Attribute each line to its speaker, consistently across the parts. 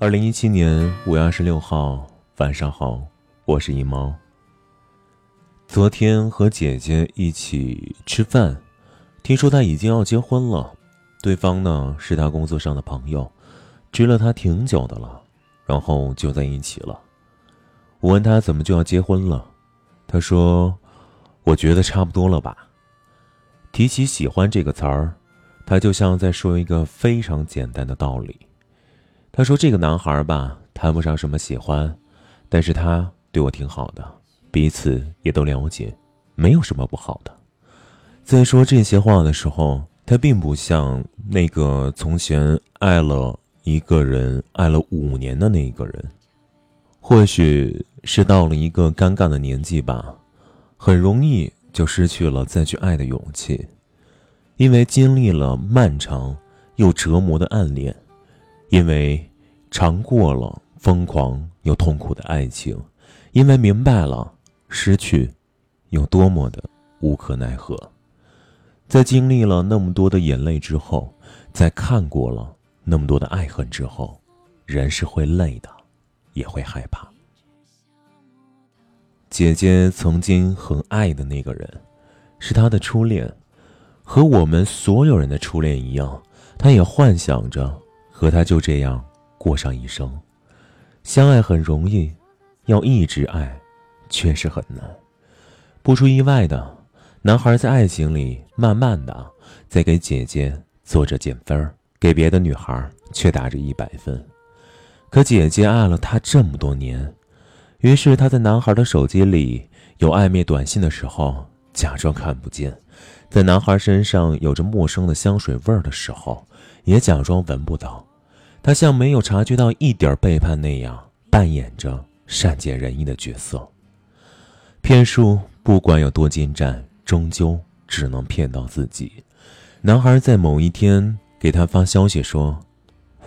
Speaker 1: 二零一七年五月二十六号晚上好，我是一猫。昨天和姐姐一起吃饭，听说她已经要结婚了，对方呢是她工作上的朋友，追了她挺久的了，然后就在一起了。我问她怎么就要结婚了，她说：“我觉得差不多了吧。”提起喜欢这个词儿，她就像在说一个非常简单的道理。他说：“这个男孩吧，谈不上什么喜欢，但是他对我挺好的，彼此也都了解，没有什么不好的。”在说这些话的时候，他并不像那个从前爱了一个人爱了五年的那一个人，或许是到了一个尴尬的年纪吧，很容易就失去了再去爱的勇气，因为经历了漫长又折磨的暗恋。因为尝过了疯狂又痛苦的爱情，因为明白了失去有多么的无可奈何，在经历了那么多的眼泪之后，在看过了那么多的爱恨之后，人是会累的，也会害怕。姐姐曾经很爱的那个人，是她的初恋，和我们所有人的初恋一样，她也幻想着。和他就这样过上一生，相爱很容易，要一直爱，确实很难。不出意外的，男孩在爱情里慢慢的在给姐姐做着减分，给别的女孩却打着一百分。可姐姐爱了他这么多年，于是他在男孩的手机里有暧昧短信的时候，假装看不见；在男孩身上有着陌生的香水味的时候，也假装闻不到。他像没有察觉到一点背叛那样，扮演着善解人意的角色。骗术不管有多精湛，终究只能骗到自己。男孩在某一天给他发消息说：“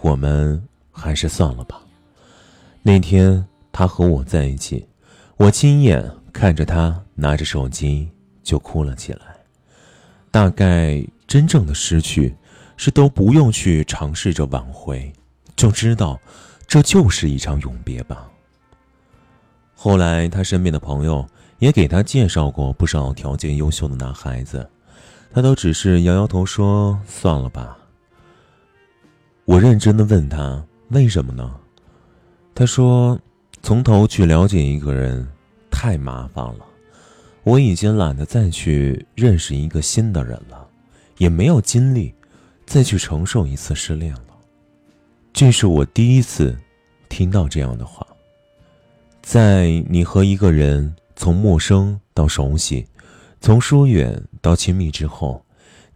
Speaker 1: 我们还是算了吧。”那天他和我在一起，我亲眼看着他拿着手机就哭了起来。大概真正的失去，是都不用去尝试着挽回。就知道，这就是一场永别吧。后来，他身边的朋友也给他介绍过不少条件优秀的男孩子，他都只是摇摇头说：“算了吧。”我认真的问他：“为什么呢？”他说：“从头去了解一个人太麻烦了，我已经懒得再去认识一个新的人了，也没有精力再去承受一次失恋了。”这是我第一次听到这样的话。在你和一个人从陌生到熟悉，从疏远到亲密之后，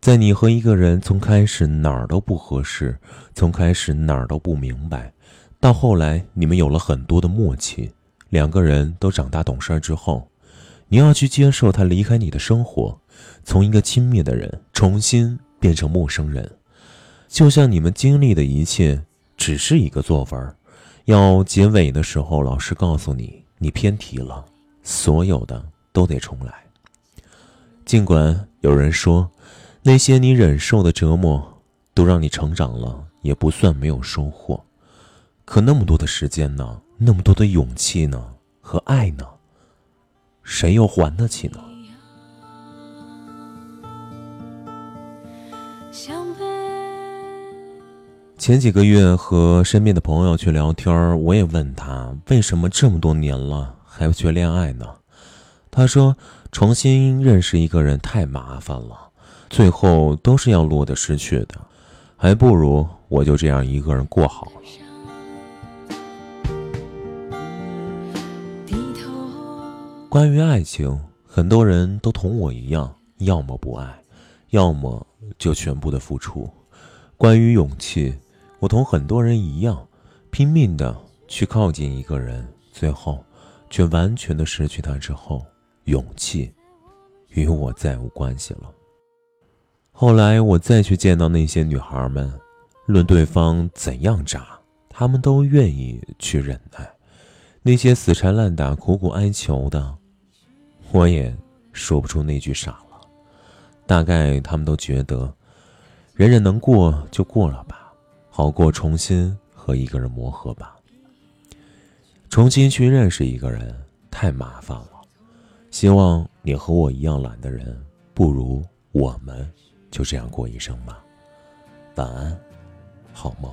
Speaker 1: 在你和一个人从开始哪儿都不合适，从开始哪儿都不明白，到后来你们有了很多的默契，两个人都长大懂事之后，你要去接受他离开你的生活，从一个亲密的人重新变成陌生人，就像你们经历的一切。只是一个作文，要结尾的时候，老师告诉你你偏题了，所有的都得重来。尽管有人说，那些你忍受的折磨都让你成长了，也不算没有收获。可那么多的时间呢？那么多的勇气呢？和爱呢？谁又还得起呢？前几个月和身边的朋友去聊天，我也问他为什么这么多年了还不去恋爱呢？他说：“重新认识一个人太麻烦了，最后都是要落得失去的，还不如我就这样一个人过好了。”关于爱情，很多人都同我一样，要么不爱，要么就全部的付出。关于勇气。我同很多人一样，拼命的去靠近一个人，最后却完全的失去他之后，勇气与我再无关系了。后来我再去见到那些女孩们，论对方怎样渣，他们都愿意去忍耐；那些死缠烂打、苦苦哀求的，我也说不出那句傻了。大概他们都觉得，忍忍能过就过了吧。好过重新和一个人磨合吧。重新去认识一个人太麻烦了。希望你和我一样懒的人不如我们就这样过一生吧。晚安好梦。